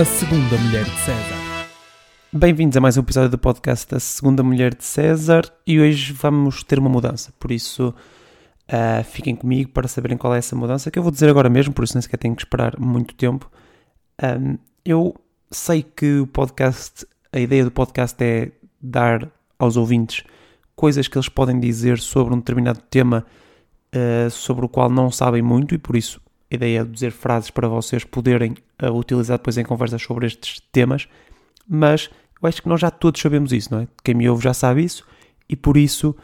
A Segunda Mulher de César. Bem-vindos a mais um episódio do podcast A Segunda Mulher de César e hoje vamos ter uma mudança, por isso uh, fiquem comigo para saberem qual é essa mudança que eu vou dizer agora mesmo, por isso nem sequer tenho que esperar muito tempo. Um, eu sei que o podcast, a ideia do podcast é dar aos ouvintes coisas que eles podem dizer sobre um determinado tema uh, sobre o qual não sabem muito e por isso a ideia é dizer frases para vocês poderem uh, utilizar depois em conversas sobre estes temas, mas eu acho que nós já todos sabemos isso, não é? Quem me ouve já sabe isso e por isso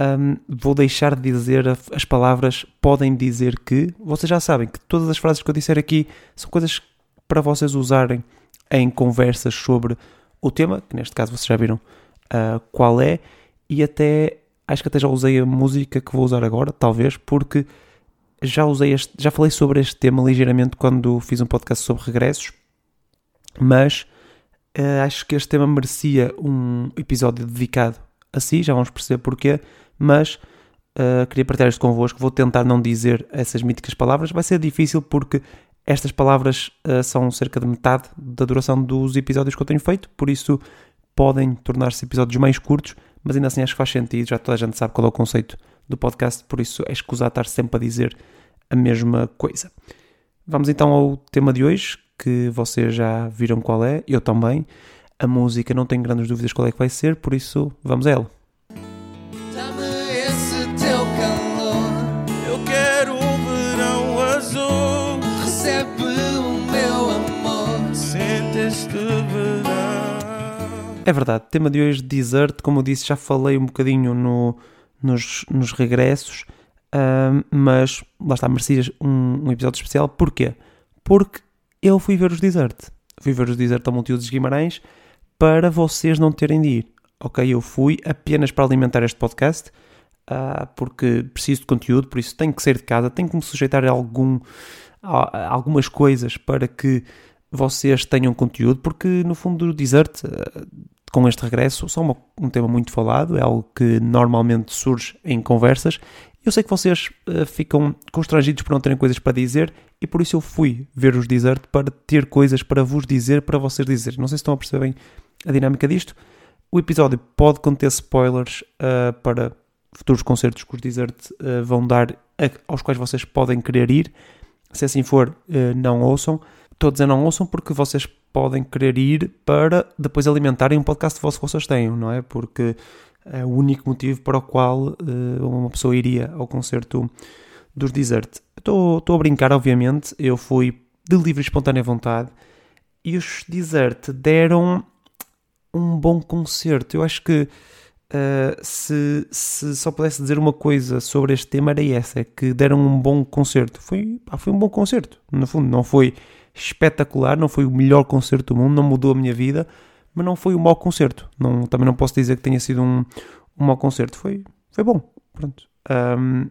um, vou deixar de dizer as palavras podem dizer que. Vocês já sabem que todas as frases que eu disser aqui são coisas para vocês usarem em conversas sobre o tema, que neste caso vocês já viram uh, qual é, e até acho que até já usei a música que vou usar agora, talvez, porque já usei este, já falei sobre este tema ligeiramente quando fiz um podcast sobre regressos, mas uh, acho que este tema merecia um episódio dedicado a si, já vamos perceber porquê, mas uh, queria partilhar isto convosco, vou tentar não dizer essas míticas palavras, vai ser difícil porque estas palavras uh, são cerca de metade da duração dos episódios que eu tenho feito, por isso podem tornar-se episódios mais curtos, mas ainda assim acho que faz sentido, já toda a gente sabe qual é o conceito do podcast, por isso é escusar estar sempre a dizer a mesma coisa. Vamos então ao tema de hoje, que vocês já viram qual é, eu também. A música não tenho grandes dúvidas qual é que vai ser, por isso vamos a ela. É verdade, tema de hoje, Desert, como eu disse, já falei um bocadinho no, nos, nos regressos, ahm, mas lá está, merecia um, um episódio especial. Porquê? Porque eu fui ver os Desert. Fui ver os Desert ao dos Guimarães para vocês não terem de ir. Ok, eu fui apenas para alimentar este podcast, ah, porque preciso de conteúdo, por isso tenho que sair de casa, tenho que me sujeitar a, algum, a, a algumas coisas para que vocês tenham conteúdo, porque no fundo o Desert, ah, com este regresso, são um tema muito falado, é algo que normalmente surge em conversas. Eu sei que vocês ah, ficam constrangidos por não terem coisas para dizer e por isso eu fui ver os Desert para ter coisas para vos dizer, para vocês dizerem. Não sei se estão a perceber bem a dinâmica disto. O episódio pode conter spoilers ah, para futuros concertos que os Desert ah, vão dar, a- aos quais vocês podem querer ir. Se assim for, não ouçam. Estou a dizer não ouçam porque vocês podem querer ir para depois alimentarem um podcast vosso que vocês tenham, não é? Porque é o único motivo para o qual ah, uma pessoa iria ao concerto dos Desert. Estou estou a brincar, obviamente. Eu fui de livre e espontânea vontade e os Desert deram um bom concerto. Eu acho que uh, se, se só pudesse dizer uma coisa sobre este tema era essa, é que deram um bom concerto. Foi, pá, foi um bom concerto, no fundo. Não foi espetacular, não foi o melhor concerto do mundo, não mudou a minha vida, mas não foi um mau concerto. Não, também não posso dizer que tenha sido um, um mau concerto. Foi, foi bom, pronto. Um,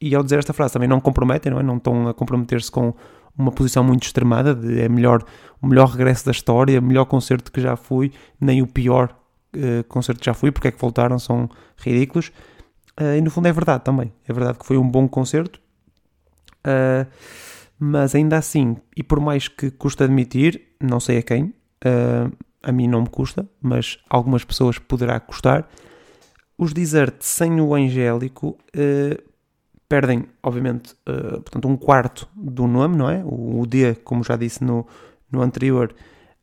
e ao dizer esta frase também não comprometem, não é? Não estão a comprometer-se com uma posição muito extremada de é melhor, o melhor regresso da história, melhor concerto que já fui, nem o pior eh, concerto que já fui, porque é que voltaram, são ridículos. Eh, e no fundo é verdade também. É verdade que foi um bom concerto. Eh, mas ainda assim, e por mais que custa admitir, não sei a quem, eh, a mim não me custa, mas algumas pessoas poderá custar, os Desert sem o Angélico eh, perdem, obviamente, eh, portanto, um quarto do nome, não é? O, o D, como já disse no, no anterior,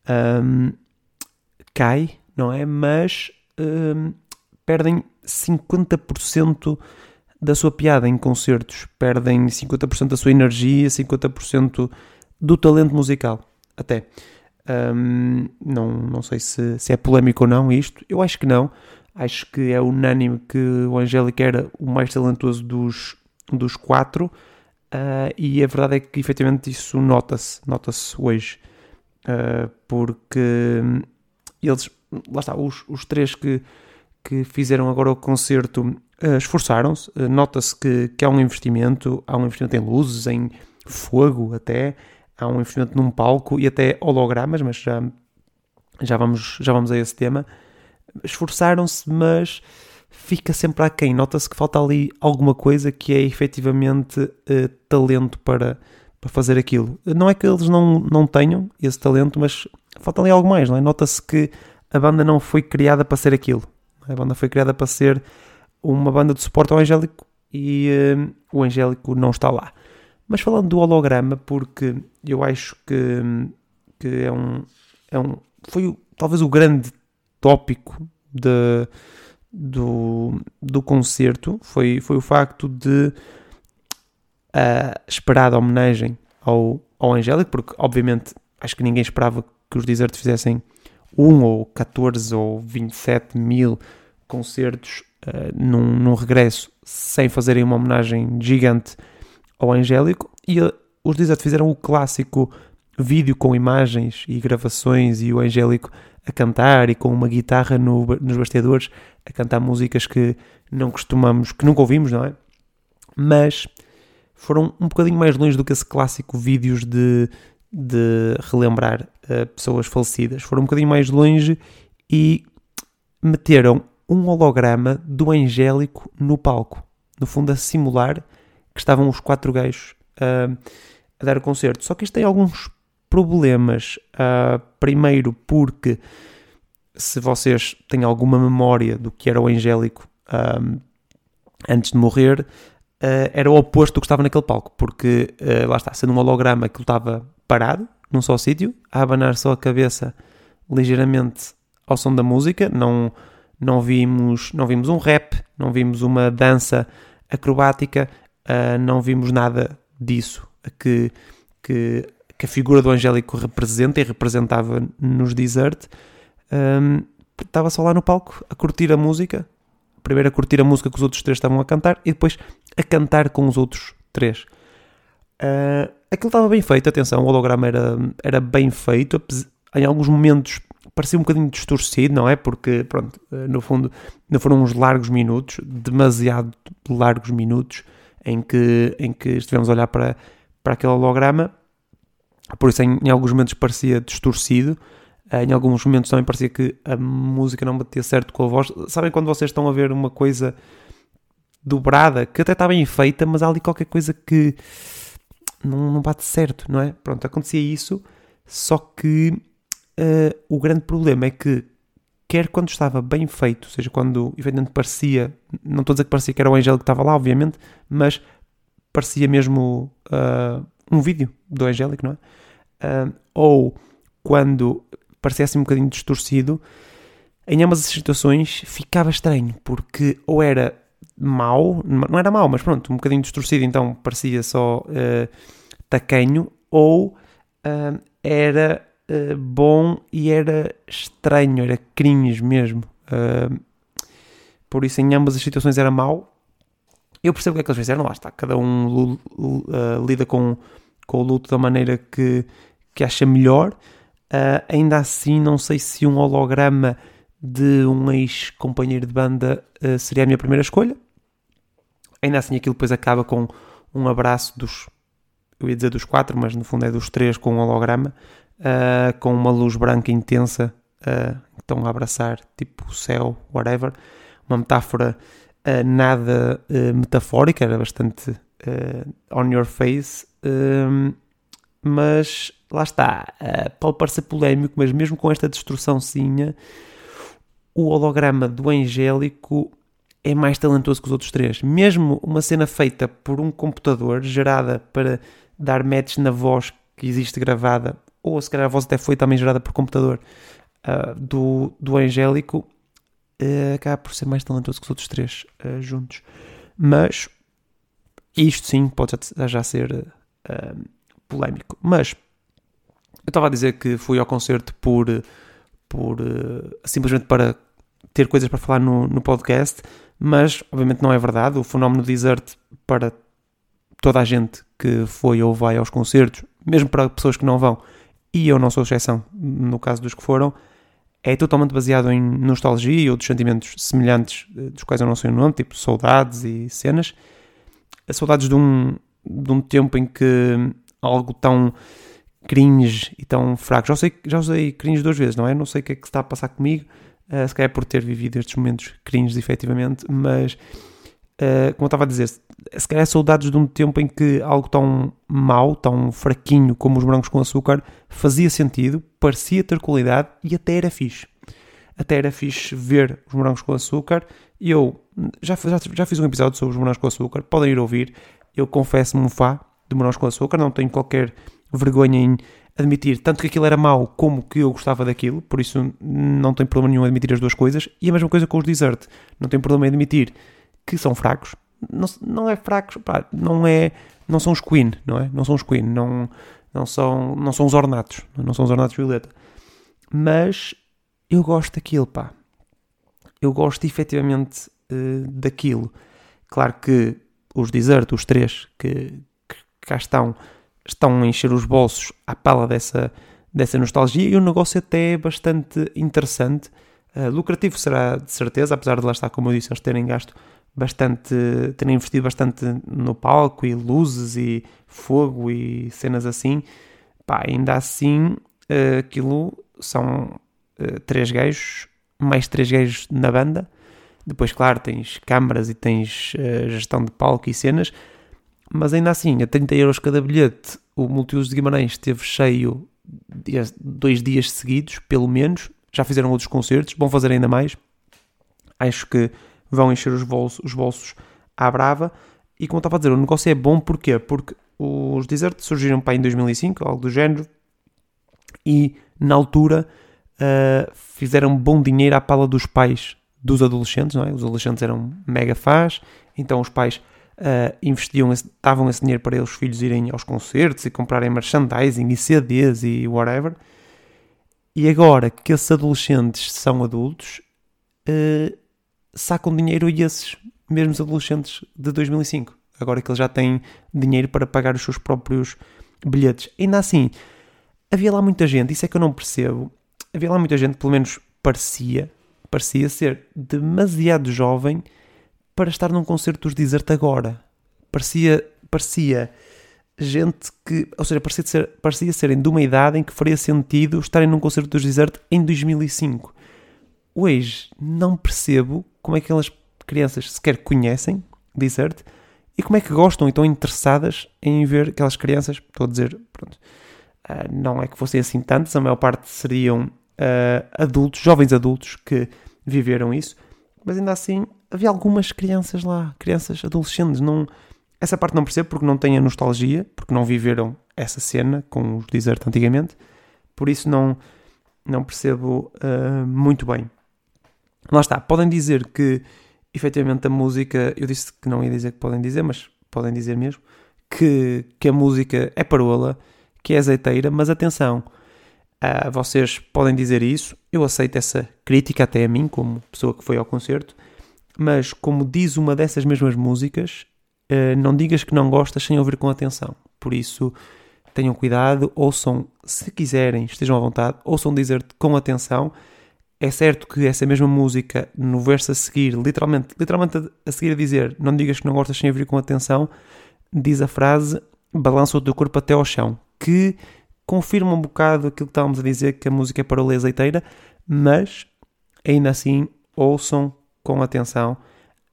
ahm, cai, não é? Mas ahm, perdem 50% da sua piada em concertos, perdem 50% da sua energia, 50% do talento musical, até. Ahm, não, não sei se, se é polémico ou não isto, eu acho que não. Acho que é unânime que o Angélico era o mais talentoso dos, dos quatro, ah, e a verdade é que efetivamente isso nota-se, nota-se hoje, Ah, porque hum, eles, lá está, os, os três que, que fizeram agora o concerto ah, esforçaram-se, Ah, nota-se que, que há um investimento, há um investimento em luzes, em fogo até, há um investimento num palco e até hologramas, mas já, já, vamos, já vamos a esse tema. Esforçaram-se, mas fica sempre aquém. Nota-se que falta ali alguma coisa que é efetivamente eh, talento para, para fazer aquilo. Não é que eles não, não tenham esse talento, mas falta ali algo mais, não é? Nota-se que a banda não foi criada para ser aquilo. A banda foi criada para ser uma banda de suporte ao Angélico e eh, o Angélico não está lá. Mas falando do holograma, porque eu acho que, que é um, é um. Foi talvez o grande tópico de, do, do concerto foi, foi o facto de a esperada homenagem ao, ao Angélico, porque obviamente acho que ninguém esperava que os Desert fizessem 1 ou 14 ou 27 mil concertos eh, num, num regresso sem fazerem uma homenagem gigante ao Angélico. E eh, os Desert fizeram o clássico vídeo com imagens e gravações e o Angélico a cantar e com uma guitarra no, nos bastidores a cantar músicas que não costumamos, que nunca ouvimos, não é? Mas foram um bocadinho mais longe do que esse clássico vídeos de, de relembrar eh, pessoas falecidas. Foram um bocadinho mais longe e meteram um holograma do Angélico no palco. No fundo, a simular que estavam os quatro gajos ah, a dar o concerto. Só que isto tem alguns problemas. Ah, primeiro, porque se vocês têm alguma memória do que era o Angélico antes de morrer, ah, era o oposto do que estava naquele palco, porque ah, lá está, sendo um holograma que estava parado num só sítio, a abanar só a cabeça ligeiramente ao som da música, não, não, vimos, não vimos um rap, não vimos uma dança acrobática, ah, não vimos nada disso que, que, que a figura do Angélico representa e representava nos Desert. Ahm, estava só lá no palco a curtir a música, primeiro a curtir a música que os outros três estavam a cantar e depois a cantar com os outros três. Ah, aquilo estava bem feito, atenção, o holograma era, era bem feito, em alguns momentos parecia um bocadinho distorcido, não é? Porque, pronto, eh, no fundo, não foram uns largos minutos, demasiado largos minutos, em que, em que estivemos a olhar para, para aquele holograma, por isso em, em alguns momentos parecia distorcido, eh, em alguns momentos também parecia que a música não batia certo com a voz. Sabem quando vocês estão a ver uma coisa dobrada, que até está bem feita, mas há ali qualquer coisa que não, não bate certo, não é? Pronto, acontecia isso, só que eh, o grande problema é que, quer quando estava bem feito, ou seja, quando efetivamente parecia, não estou a dizer que parecia que era o Angélico que estava lá, obviamente, mas parecia mesmo ah, um vídeo do Angélico, não é? Ah, ou quando parecia assim um bocadinho distorcido, em ambas as situações ficava estranho, porque ou era mau, não era mau, mas pronto, um bocadinho distorcido, então parecia só eh, tacanho, ou ah, era eh, bom e era estranho, era cringe mesmo. Por isso, em ambas as situações era mau. Eu percebo o que é que eles fizeram, lá está. Cada um lida com, com o luto da maneira que, que acha melhor. Ainda assim, não sei se um holograma de um ex-companheiro de banda ah, seria a minha primeira escolha. Ainda assim, aquilo depois acaba com um abraço dos. Eu ia dizer dos quatro, mas no fundo é dos três com um holograma, ah, com uma luz branca intensa, que estão a abraçar, tipo o céu, whatever. Uma metáfora ah, nada metafórica, era bastante on your face, mas lá está, pode parecer polémico, mas mesmo com esta destruçãozinha, o holograma do Angélico é mais talentoso que os outros três. Mesmo uma cena feita por um computador, gerada para dar match na voz que existe gravada, ou se calhar a voz até foi também gerada por computador, ah, do, do Angélico, ah, acaba por ser mais talentoso que os outros três ah, juntos. Mas isto sim pode já, já ser ah, polémico. Mas eu estava a dizer que fui ao concerto por, por simplesmente para ter coisas para falar no, no podcast, mas obviamente não é verdade. O fenómeno Desert para toda a gente que foi ou vai aos concertos, mesmo para pessoas que não vão, e eu não sou exceção no caso dos que foram, é totalmente baseado em nostalgia e outros sentimentos semelhantes, eh, dos quais eu não sei o nome, tipo saudades e cenas. Saudades de um, de um tempo em que algo tão cringe e tão fraco. Já, sei, já usei cringe duas vezes, não é? Não sei o que é que está a passar comigo. Uh, se calhar por ter vivido estes momentos cringes, efetivamente, mas uh, como eu estava a dizer, se calhar saudades de um tempo em que algo tão mau, tão fraquinho como os morangos com açúcar fazia sentido, parecia ter qualidade e até era fixe. Até era fixe ver os morangos com açúcar. Eu já, já, já fiz um episódio sobre os morangos com açúcar, podem ir ouvir. Eu confesso-me um fã de morangos com açúcar, não tenho qualquer vergonha em admitir tanto que aquilo era mau como que eu gostava daquilo, por isso não tenho problema nenhum em admitir as duas coisas. E a mesma coisa com os dessert, não tenho problema em admitir que são fracos. Não, não é fracos, pá, não é, não são os Queen, não é? Não são os Queen, não, não são, não são os ornatos, não são os ornatos violeta. Mas eu gosto daquilo, pá. Eu gosto efetivamente uh, daquilo. Claro que os desert, os três que, que cá estão, estão a encher os bolsos à pala dessa, dessa nostalgia e o negócio até é bastante interessante. Uh, lucrativo será de certeza, apesar de lá estar, como eu disse, eles terem gasto bastante, terem investido bastante no palco e luzes e fogo e cenas assim. Pá, ainda assim, uh, aquilo são uh, três gajos, mais três gajos na banda. Depois, claro, tens câmaras e tens gestão de palco e cenas mas ainda assim, a 30 euros cada bilhete, o Multiuso de Guimarães esteve cheio dois dias seguidos, pelo menos. Já fizeram outros concertos, vão fazer ainda mais. Acho que vão encher os bolsos, os bolsos à brava. E como estava a dizer, o negócio é bom porquê? Porque os Desert surgiram para em 2005, algo do género, e na altura uh, fizeram bom dinheiro à pala dos pais dos adolescentes, não é? Os adolescentes eram mega fãs, então os pais uh, investiam, esse, davam esse dinheiro para os filhos irem aos concertos e comprarem merchandising e CDs e whatever. E agora que esses adolescentes são adultos, uh, sacam dinheiro a esses mesmos adolescentes de 2005. Agora que eles já têm dinheiro para pagar os seus próprios bilhetes. Ainda assim, havia lá muita gente, isso é que eu não percebo. Havia lá muita gente, pelo menos parecia, parecia ser demasiado jovem para estar num concerto dos Desert agora. Parecia, parecia gente que, ou seja, parecia, ser, parecia serem de uma idade em que faria sentido estarem num concerto dos Desert em 2005. Hoje não percebo como é que aquelas crianças sequer conhecem Desert e como é que gostam e estão interessadas em ver aquelas crianças. Estou a dizer, pronto, uh, não é que fossem assim tantos, a maior parte seriam uh, adultos, jovens adultos que viveram isso, mas ainda assim havia algumas crianças lá, crianças, adolescentes, não... Essa parte não percebo porque não têm a nostalgia, porque não viveram essa cena com os Desert antigamente, por isso não, não percebo uh, muito bem. Lá está, podem dizer que efetivamente a música, eu disse que não ia dizer que podem dizer, mas podem dizer mesmo, que, que a música é parola, que é azeiteira, mas atenção, uh, vocês podem dizer isso, eu aceito essa crítica até a mim, como pessoa que foi ao concerto, mas como diz uma dessas mesmas músicas, uh, não digas que não gostas sem ouvir com atenção. Por isso, tenham cuidado, ouçam, se quiserem, estejam à vontade, ouçam dizer com atenção. É certo que essa mesma música, no verso a seguir, literalmente, literalmente a seguir a dizer não digas que não gostas sem ouvir com atenção, diz a frase balança o teu corpo até ao chão, que confirma um bocado aquilo que estávamos a dizer, que a música é para o azeiteira, mas ainda assim ouçam com atenção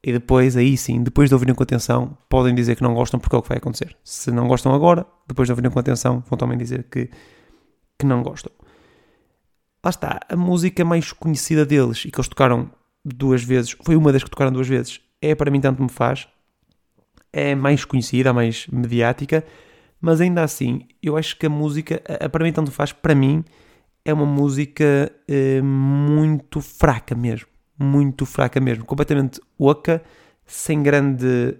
e depois, aí sim, depois de ouvirem com atenção, podem dizer que não gostam porque é o que vai acontecer. Se não gostam agora, depois de ouvirem com atenção, vão também dizer que, que não gostam. Lá está, a música mais conhecida deles e que eles tocaram duas vezes, foi uma das que tocaram duas vezes, é Para Mim Tanto Me Faz. É mais conhecida, mais mediática, mas ainda assim, eu acho que a música, a Para Mim Tanto Faz, para mim, é uma música eh, muito fraca mesmo muito fraca mesmo, completamente oca, sem grande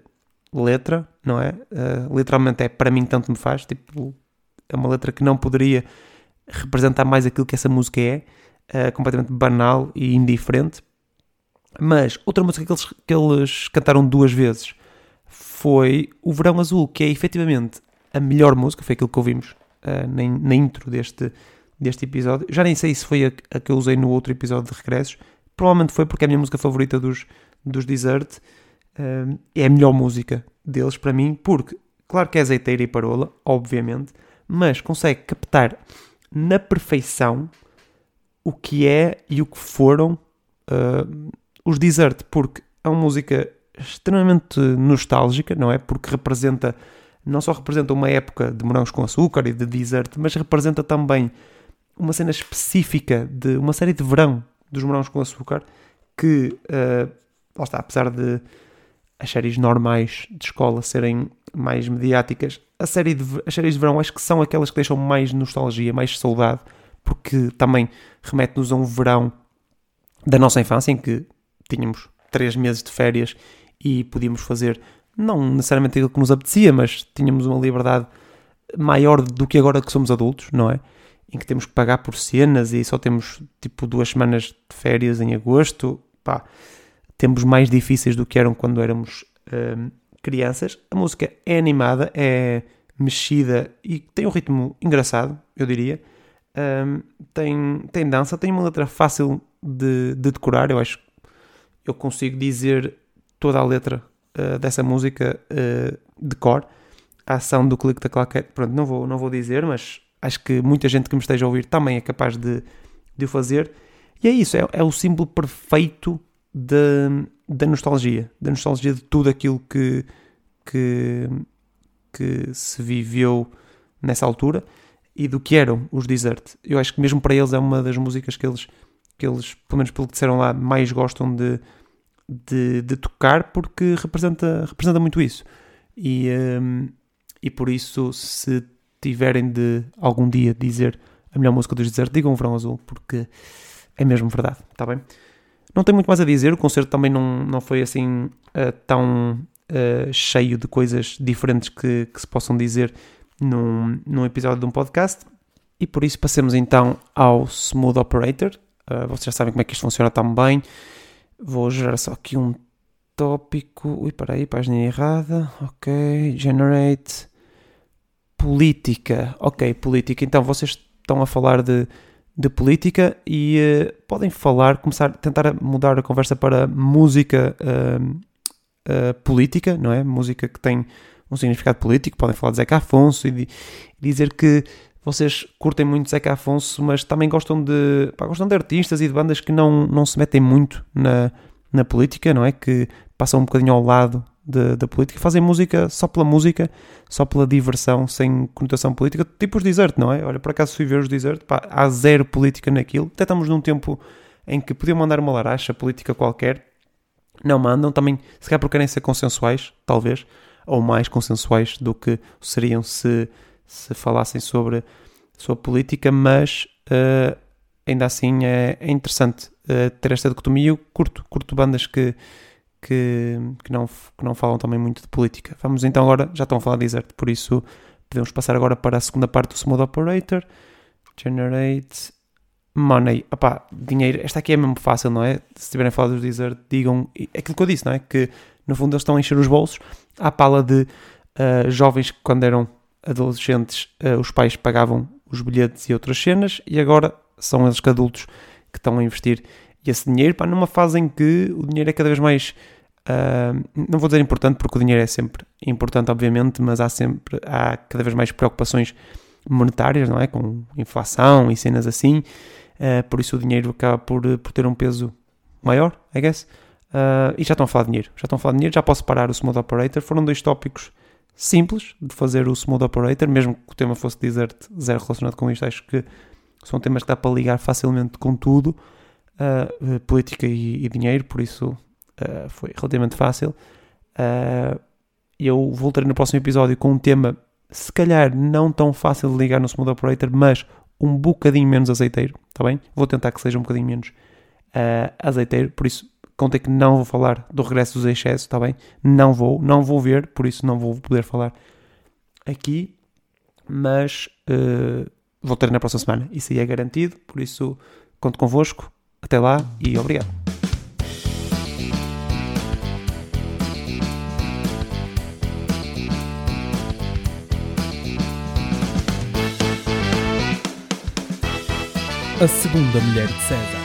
letra, não é? Uh, literalmente é para mim tanto me faz, tipo, é uma letra que não poderia representar mais aquilo que essa música é, uh, completamente banal e indiferente. Mas outra música que eles, que eles cantaram duas vezes foi O Verão Azul, que é efetivamente a melhor música, foi aquilo que ouvimos uh, na, na intro deste, deste episódio. Já nem sei se foi a, a que eu usei no outro episódio de regressos, Provavelmente foi porque é a minha música favorita dos, dos Desert. É a melhor música deles para mim, porque, claro que é azeiteira e parola, obviamente, mas consegue captar na perfeição o que é e o que foram uh, os Desert, porque é uma música extremamente nostálgica, não é? Porque representa, não só representa uma época de morangos com açúcar e de dessert, mas representa também uma cena específica de uma série de verão dos morangos com açúcar que, uh, está, apesar de as séries normais de escola serem mais mediáticas, a série de, as séries de verão acho que são aquelas que deixam mais nostalgia, mais saudade, porque também remete-nos a um verão da nossa infância em que tínhamos três meses de férias e podíamos fazer não necessariamente aquilo que nos apetecia, mas tínhamos uma liberdade maior do que agora que somos adultos, não é? Em que temos que pagar por cenas e só temos tipo duas semanas de férias em agosto, pá, tempos mais difíceis do que eram quando éramos hum, crianças. A música é animada, é mexida e tem um ritmo engraçado, eu diria. Hum, tem, tem dança, tem uma letra fácil de, de decorar, eu acho que eu consigo dizer toda a letra uh, dessa música uh, de cor. A ação do clique da claquete, pronto, não vou, não vou dizer, mas acho que muita gente que me esteja a ouvir também é capaz de, de o fazer. E é isso, é, é o símbolo perfeito da, da nostalgia, da nostalgia de tudo aquilo que, que, que se viveu nessa altura e do que eram os Desert. Eu acho que mesmo para eles é uma das músicas que eles, que eles pelo menos pelo que disseram lá, mais gostam de, de, de tocar porque representa, representa muito isso. E, um, e por isso, se tiverem de algum dia dizer a melhor música dos Desert, digam o Verão Azul, porque é mesmo verdade, está bem? Não tenho muito mais a dizer, o concerto também não, não foi assim uh, tão uh, cheio de coisas diferentes que, que se possam dizer num, num episódio de um podcast. E por isso passemos então ao Smooth Operator. Uh, vocês já sabem como é que isto funciona também. Vou gerar só aqui um tópico. Ui, peraí, página errada. Ok, generate. Política. Ok, política. Então vocês estão a falar de, de política e uh, podem falar, começar, tentar mudar a conversa para música uh, política, não é? Música que tem um significado político. Podem falar de Zeca Afonso e, de, e dizer que vocês curtem muito Zeca Afonso, mas também gostam de, pá, gostam de artistas e de bandas que não, não se metem muito na, na política, não é? Que passam um bocadinho ao lado de, da política, fazem música só pela música, só pela diversão, sem conotação política, tipo os Desert, não é? Olha, por acaso fui ver os Desert, pá, há zero política naquilo, até estamos num tempo em que podiam mandar uma laracha política qualquer, não mandam, também, se calhar porque querem ser consensuais, talvez, ou mais consensuais do que seriam se se falassem sobre, sobre política, mas uh, ainda assim é, é interessante uh, ter esta dicotomia. Eu curto, curto bandas que, que, que, não, que não falam também muito de política. Vamos então agora, já estão a falar de Desert, por isso podemos passar agora para a segunda parte do Smooth Operator. Generate money. Opá, dinheiro. Esta aqui é mesmo fácil, não é? Se estiverem a falar do Desert, digam. É aquilo que eu disse, não é? Que no fundo eles estão a encher os bolsos à pala de uh, jovens que quando eram adolescentes uh, os pais pagavam os bilhetes e outras cenas e agora são eles que adultos que estão a investir esse dinheiro pá, numa fase em que o dinheiro é cada vez mais uh, não vou dizer importante porque o dinheiro é sempre importante obviamente mas há sempre há cada vez mais preocupações monetárias não é? Com inflação e cenas assim. Uh, por isso o dinheiro acaba por, por ter um peso maior I guess. Uh, e já estão a falar de dinheiro já estão a falar de dinheiro já posso parar o smooth operator. Foram dois tópicos simples de fazer o Smooth Operator, mesmo que o tema fosse Desert zero relacionado com isto, acho que são temas que dá para ligar facilmente com tudo, uh, política e, e, dinheiro, por isso uh, foi relativamente fácil. Uh, eu voltarei no próximo episódio com um tema, se calhar não tão fácil de ligar no Smooth Operator, mas um bocadinho menos azeiteiro, está bem? Vou tentar que seja um bocadinho menos azeiteiro, por isso Contei que não vou falar do regresso dos excessos, está bem? Não vou, não vou ver, por isso não vou poder falar aqui, mas uh, vou ter na próxima semana. Isso aí é garantido, por isso conto convosco. Até lá e obrigado. A segunda mulher de César.